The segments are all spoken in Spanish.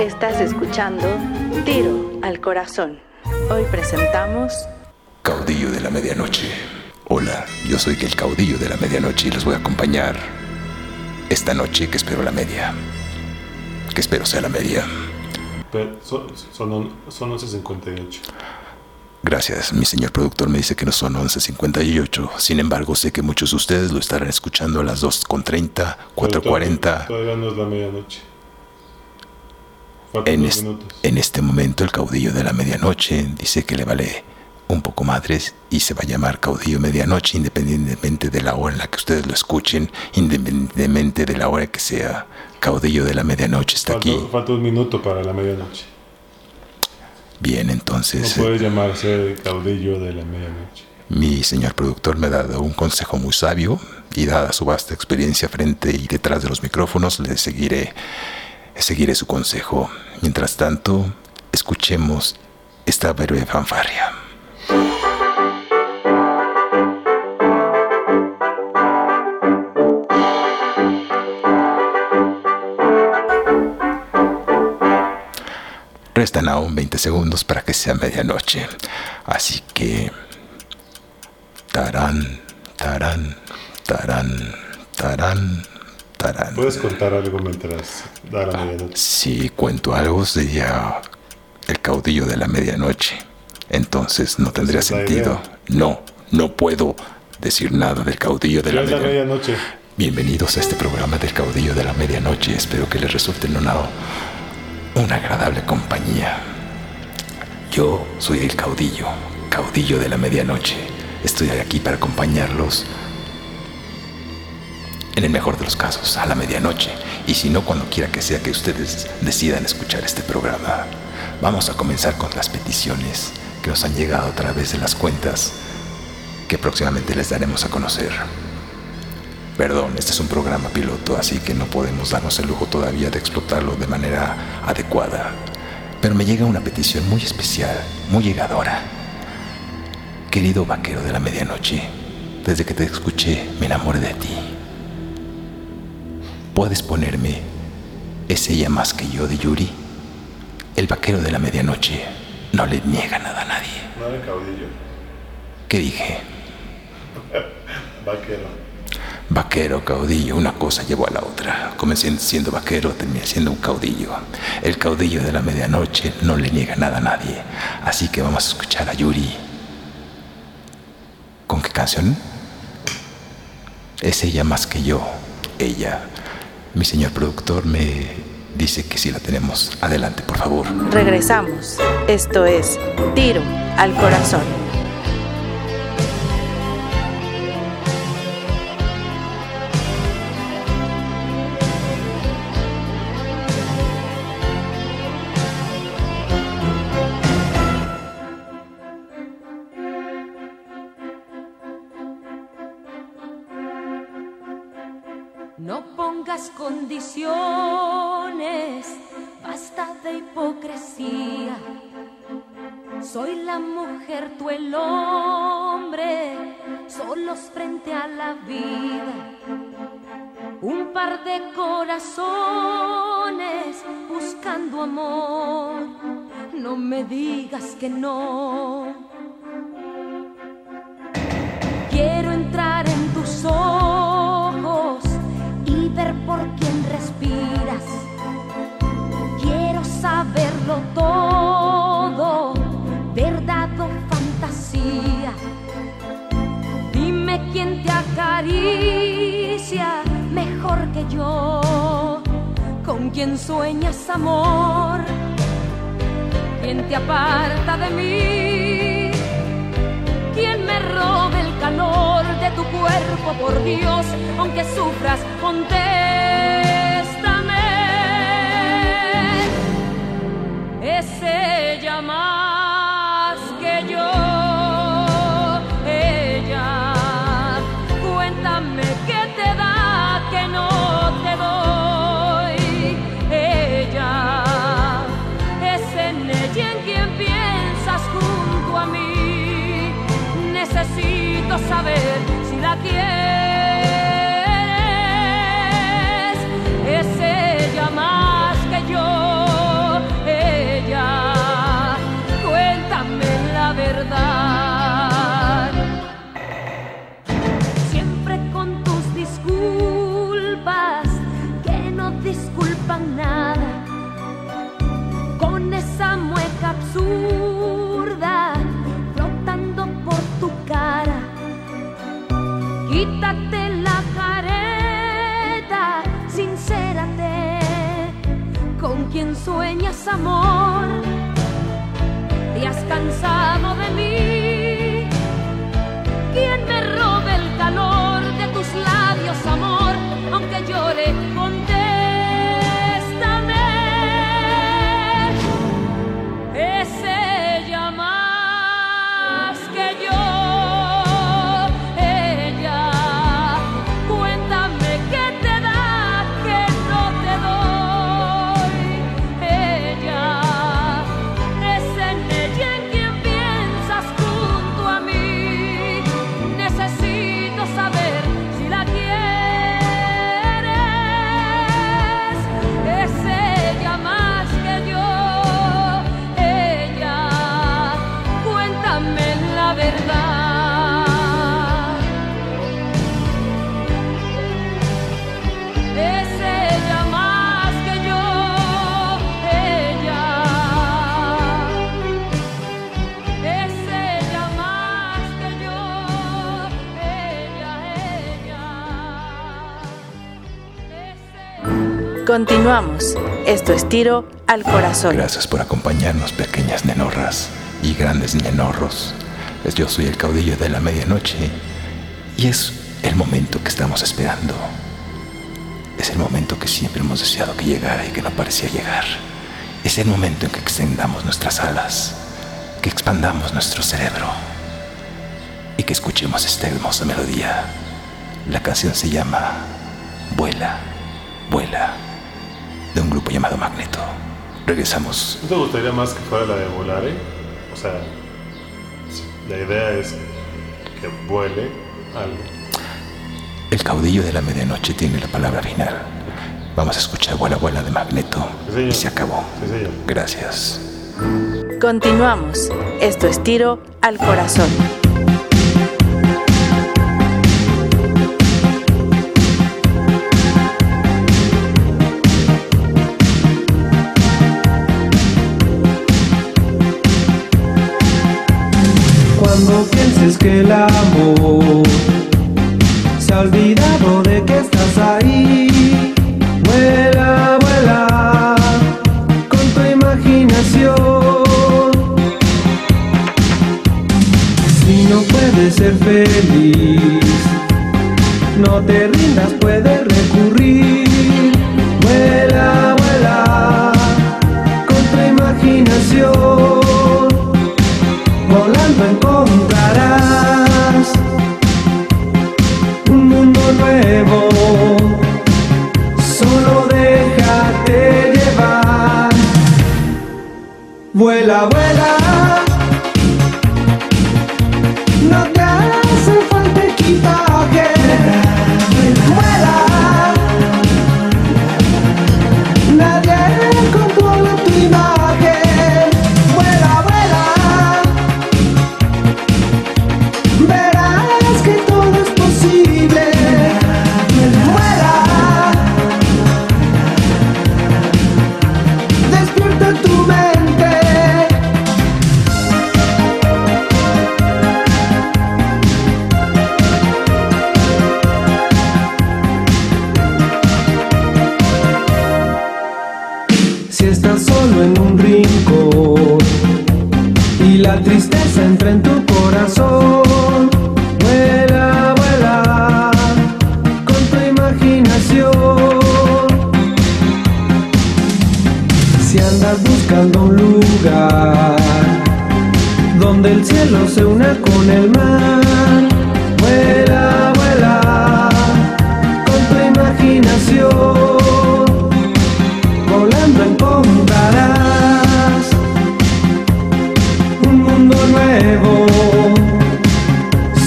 Estás escuchando Tiro al Corazón. Hoy presentamos Caudillo de la Medianoche. Hola, yo soy el caudillo de la medianoche y los voy a acompañar esta noche que espero la media. Que espero sea la media. Pero son, son, son 11.58. Gracias, mi señor productor me dice que no son 11.58. Sin embargo, sé que muchos de ustedes lo estarán escuchando a las 2.30, Pero todavía- 4.40. Todavía no es la medianoche. En, es- este momento el caudillo de la medianoche dice que le vale un poco madres y se va a llamar caudillo medianoche independientemente de la hora en la que ustedes lo escuchen, independientemente de la hora que sea. Caudillo de la medianoche está Falta, aquí. falta un minuto para la medianoche. Bien, No entonces puede llamarse caudillo de la medianoche. mi señor productor me ha dado un consejo muy sabio y dada su vasta experiencia frente y detrás de los micrófonos le seguiré seguiré su consejo. Mientras tanto, escuchemos esta breve fanfarria. Restan aún 20 segundos para que sea medianoche. Así que... Tarán, tarán, tarán, tarán, tarán. ¿Puedes contar algo mientras da la medianoche? Si cuento algo sería el caudillo de la medianoche. Entonces no tendría sentido. idea. No, no puedo decir nada del caudillo de ¿Qué la la medianoche. medianoche? Bienvenidos a este programa del caudillo de la medianoche. Espero que les resulte una, una agradable compañía. Yo soy el caudillo, caudillo de la medianoche. Estoy aquí para acompañarlos. En el mejor de los casos, a la medianoche. Y si no, cuando quiera que sea que ustedes decidan escuchar este programa. Vamos a comenzar con las peticiones que nos han llegado a través de las cuentas que próximamente les daremos a conocer. Perdón, este es un programa piloto, así que no podemos darnos el lujo todavía de explotarlo de manera adecuada. Pero me llega una petición muy especial, muy llegadora. Querido vaquero de la medianoche, desde que te escuché me enamoré de ti. ¿Puedes ponerme ¿Es ella más que yo de Yuri? El vaquero de la medianoche no le niega nada a nadie. No era caudillo. ¿Qué dije? Vaquero. Vaquero, caudillo, una cosa llevó a la otra. Comencé siendo vaquero, terminé siendo un caudillo. El caudillo de la medianoche no le niega nada a nadie. Así que vamos a escuchar a Yuri. ¿Con qué canción? Es ella más que yo. Ella. Mi señor productor me dice que sí la tenemos. Adelante, por favor. Regresamos. Esto es Tiro al Corazón. Soy la mujer, tú el hombre, solos frente a la vida. Un par de corazones buscando amor. No me digas que no. Todo, verdad o fantasía. Dime quién te acaricia mejor que yo, con quién sueñas amor, quién te aparta de mí. Quien me robe el calor de tu cuerpo, por Dios, aunque sufras, contéstame. quiero. Continuamos. Esto es tiro al corazón. Gracias por acompañarnos, pequeñas nenorras y grandes nenorros. Pues yo soy el caudillo de la medianoche y es el momento que estamos esperando. Es el momento que siempre hemos deseado que llegara y que no parecía llegar. Es el momento en que extendamos nuestras alas, que expandamos nuestro cerebro y que escuchemos esta hermosa melodía. La canción se llama Vuela, Vuela, de un grupo llamado Magneto. Regresamos ¿No te gustaría más que fuera la de volar, eh? O sea, la idea es que vuele algo. El caudillo de la medianoche tiene la palabra final. Vamos a escuchar Vuela Vuela de Magneto. Sí, señor. Y se acabó. Sí, señor. Gracias. Continuamos. Esto es tiro al corazón. Pienses que el amor se ha olvidado de que estás ahí, vuela, vuela con tu imaginación. Si no puedes ser feliz, no te rindas, puedes recurrir. Vuela, vuela. Un lugar donde el cielo se una con el mar, vuela, vuela con tu imaginación. Volando encontrarás un mundo nuevo.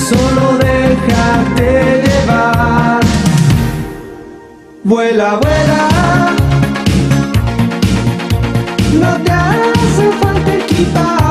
Solo déjate llevar. Vuela, vuela. Falta equipaje.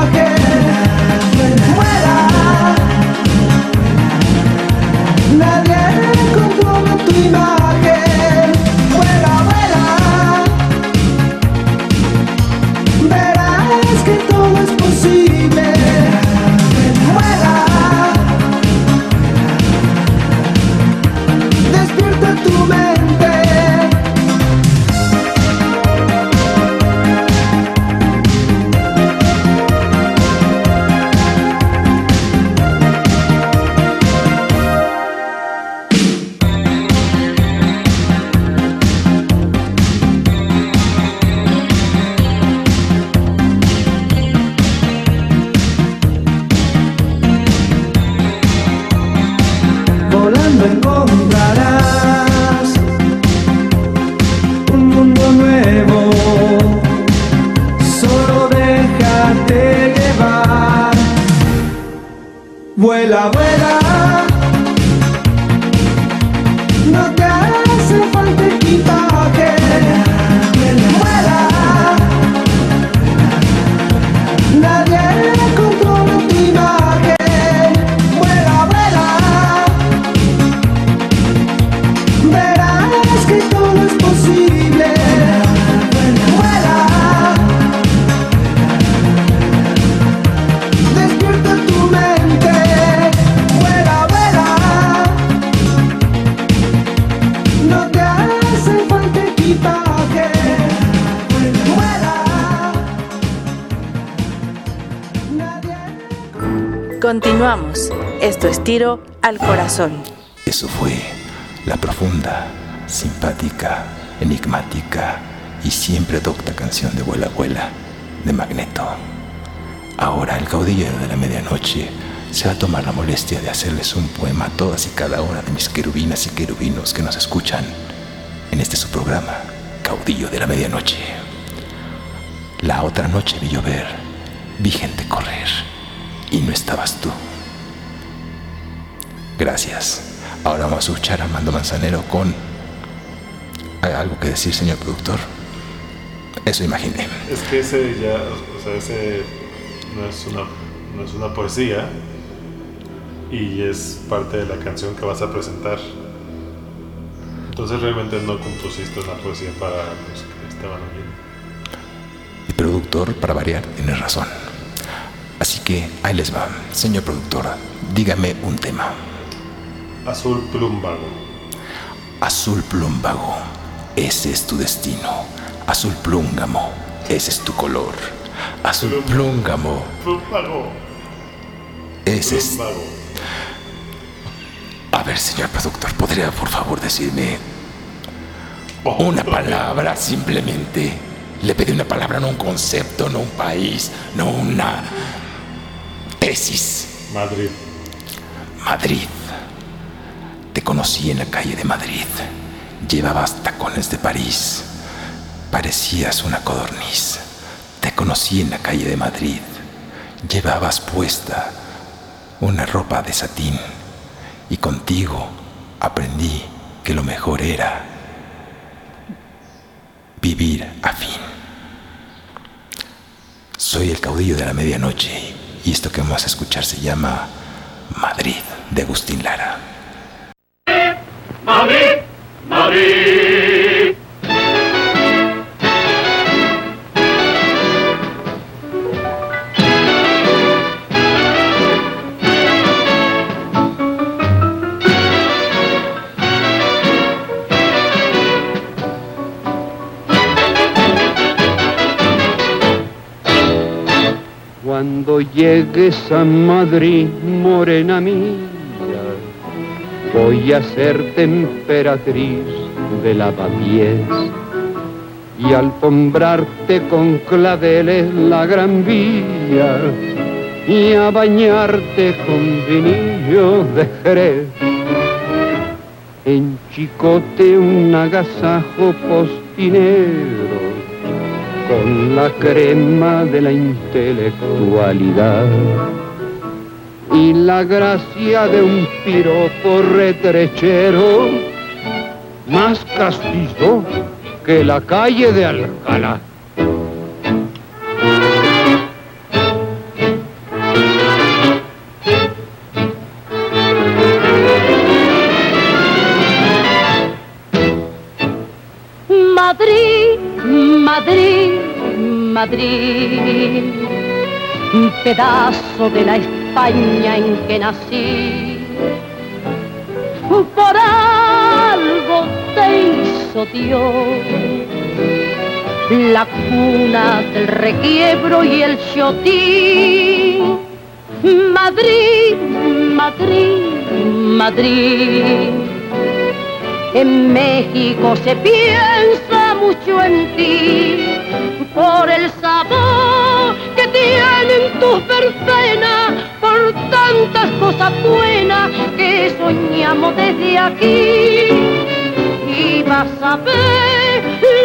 Vuela, vuela. Continuamos. Esto es tiro al corazón. Eso fue la profunda, simpática, enigmática y siempre docta canción de Vuela Vuela de Magneto. Ahora el caudillo de la medianoche se va a tomar la molestia de hacerles un poema a todas y cada una de mis querubinas y querubinos que nos escuchan en este su programa, Caudillo de la Medianoche. La otra noche vi llover, vi gente correr y no estabas tú. Gracias. Ahora vamos a escuchar a Armando Manzanero con... ¿Hay algo que decir, señor productor? Eso imaginé. Es que ese ya, o sea, ese no es una, no es una poesía y es parte de la canción que vas a presentar. Entonces realmente no compusiste una poesía para los que estaban oyendo. Y productor, para variar, tiene razón. Así que ahí les va. Señor productor, dígame un tema. Azul plumbago. Azul plumbago, ese es tu destino. Azul plúngamo, ese es tu color. Azul plúngamo, Plumbago. ese es... A ver, señor productor, ¿podría por favor decirme una palabra simplemente? Le pedí una palabra, no un concepto, no un país, no una tesis. Madrid. Madrid. Te conocí en la calle de Madrid. Llevabas tacones de París. Parecías una codorniz. Te conocí en la calle de Madrid. Llevabas puesta una ropa de satín. Y contigo aprendí que lo mejor era vivir a fin. Soy el caudillo de la medianoche y esto que vamos a escuchar se llama Madrid de Agustín Lara. Llegues a Madrid, morena mía, voy a ser temperatriz de lavapiés y alfombrarte con claveles la gran vía y a bañarte con vinillo de Jerez. En Chicote un agasajo postinero con la crema de la intelectualidad y la gracia de un piropo retrechero más castizo que la calle de Alcalá. Madrid, un pedazo de la España en que nací. Por algo te hizo Dios la cuna del requiebro y el chotín. Madrid, Madrid, Madrid. En México se piensa mucho en ti por el sabor que tienen tus verbenas, por tantas cosas buenas que soñamos desde aquí. Y vas a ver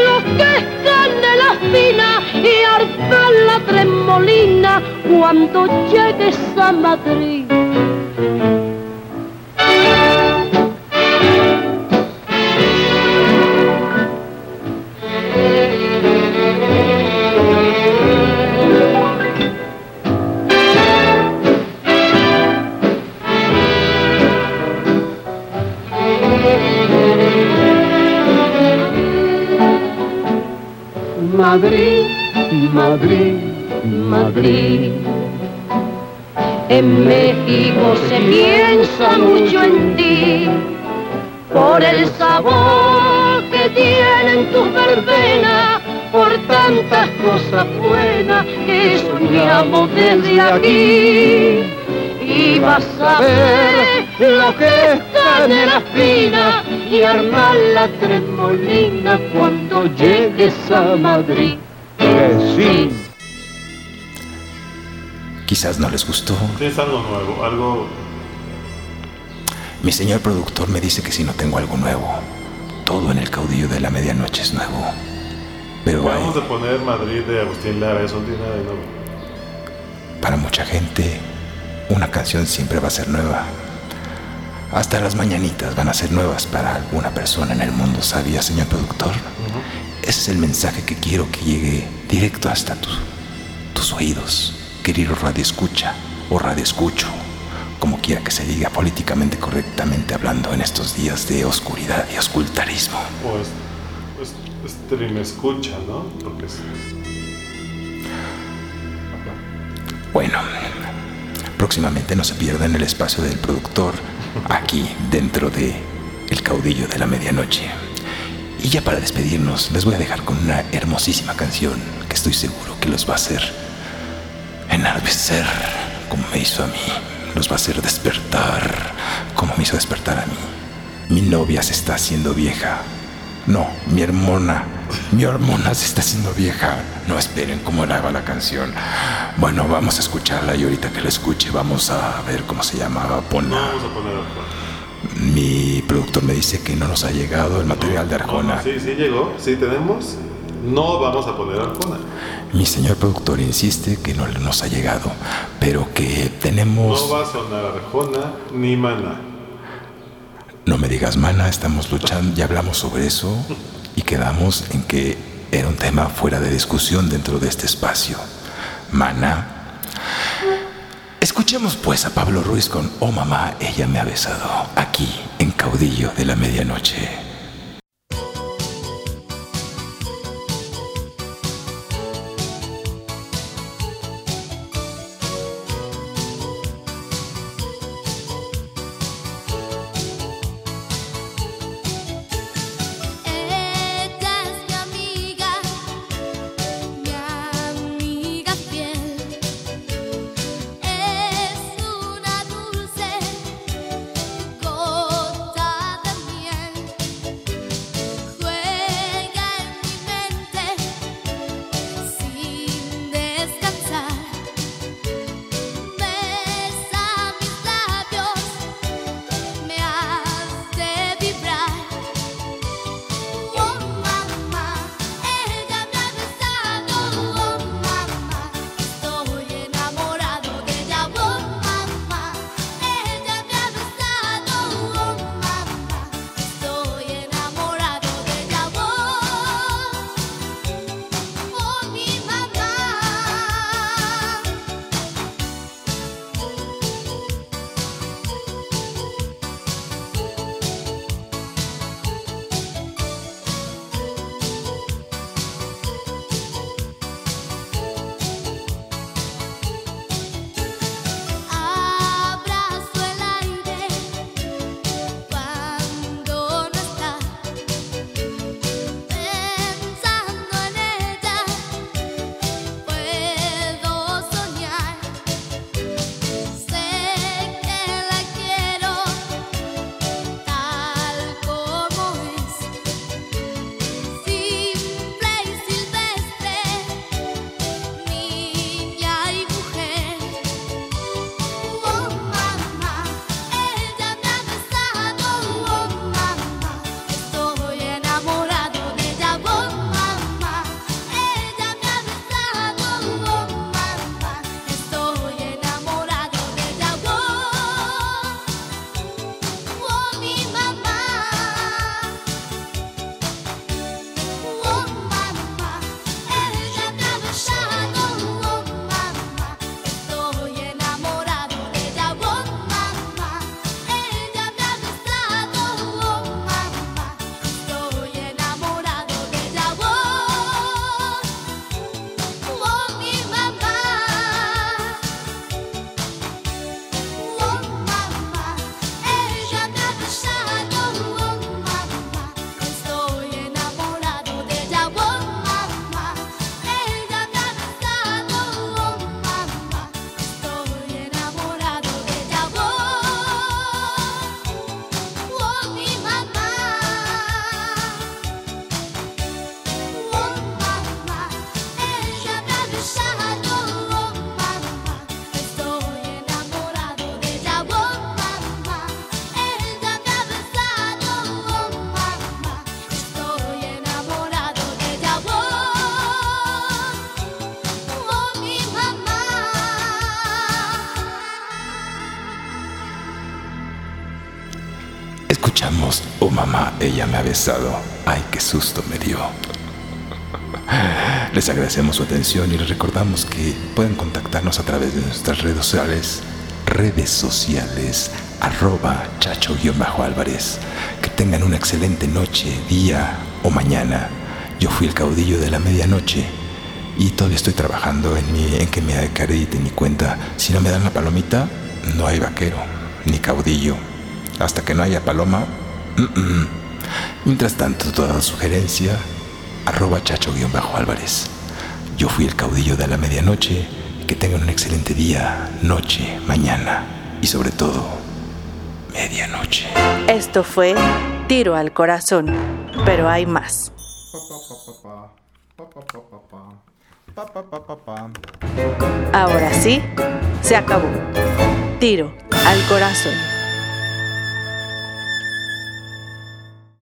lo que es canela fina y arpar la tremolina cuando llegues a. Madrid, En México se piensa mucho en ti por el sabor que tienen tus verbenas, por tantas cosas buenas que soñamos desde aquí. Y vas a ver lo que está en la espina y armar la tremolina cuando llegues a Madrid. Que sí. Quizás no les gustó. Tienes algo nuevo, algo. Mi señor productor me dice que si no tengo algo nuevo, todo en el caudillo de la medianoche es nuevo. Pero hay- Vamos a poner Madrid de Agustín Lara, eso tiene nada de nuevo. para mucha gente, una canción siempre va a ser nueva. Hasta las mañanitas van a ser nuevas para alguna persona en el mundo, ¿sabía, señor productor? Ese es el mensaje que quiero que llegue directo hasta tu- tus oídos, querido radio escucha o radio escucho, como quiera que se diga políticamente correctamente hablando en estos días de oscuridad y oscultarismo. O es, es, stream escucha, ¿no? Porque es, Bueno, próximamente no se pierdan el espacio del productor aquí dentro de El caudillo de la medianoche. Y ya para despedirnos, les voy a dejar con una hermosísima canción que estoy seguro que los va a hacer enardecer como me hizo a mí. Los va a hacer despertar como me hizo despertar a mí. Mi novia se está haciendo vieja. No, mi hermana. Mi hormona se está haciendo vieja. No esperen cómo la va la canción. Bueno, vamos a escucharla y ahorita que la escuche vamos a ver cómo se llamaba. no Pona. vamos a poner Arjona. Mi productor me dice que no nos ha llegado el material de No, Arjona. no, sí, sí llegó, sí tenemos. No vamos a poner Arjona. Mi señor productor insiste que no nos ha llegado, pero que tenemos... No va a sonar Arjona ni Mana. No me digas, mana, estamos luchando, ya hablamos sobre eso y quedamos en que era un tema fuera de discusión dentro de este espacio. Mana. Escuchemos pues a Pablo Ruiz con Oh mamá, ella me ha besado, aquí en Caudillo de la Medianoche. Mamá, ella me ha besado. Ay, qué susto me dio. Les agradecemos su atención y les recordamos que pueden contactarnos a través de nuestras redes sociales, redes sociales, arroba chacho-álvarez. Que tengan una excelente noche, día o mañana. Yo fui el caudillo de la medianoche y todavía estoy trabajando en, mi, en que me acredite mi cuenta. Si no me dan la palomita, no hay vaquero, ni caudillo. Hasta que no haya paloma. Mientras tanto, toda sugerencia, arroba chacho-álvarez. Yo fui el caudillo de la medianoche. Que tengan un excelente día, noche, mañana y sobre todo, medianoche. Esto fue Tiro al Corazón, pero hay más. Ahora sí, se acabó. Tiro al Corazón.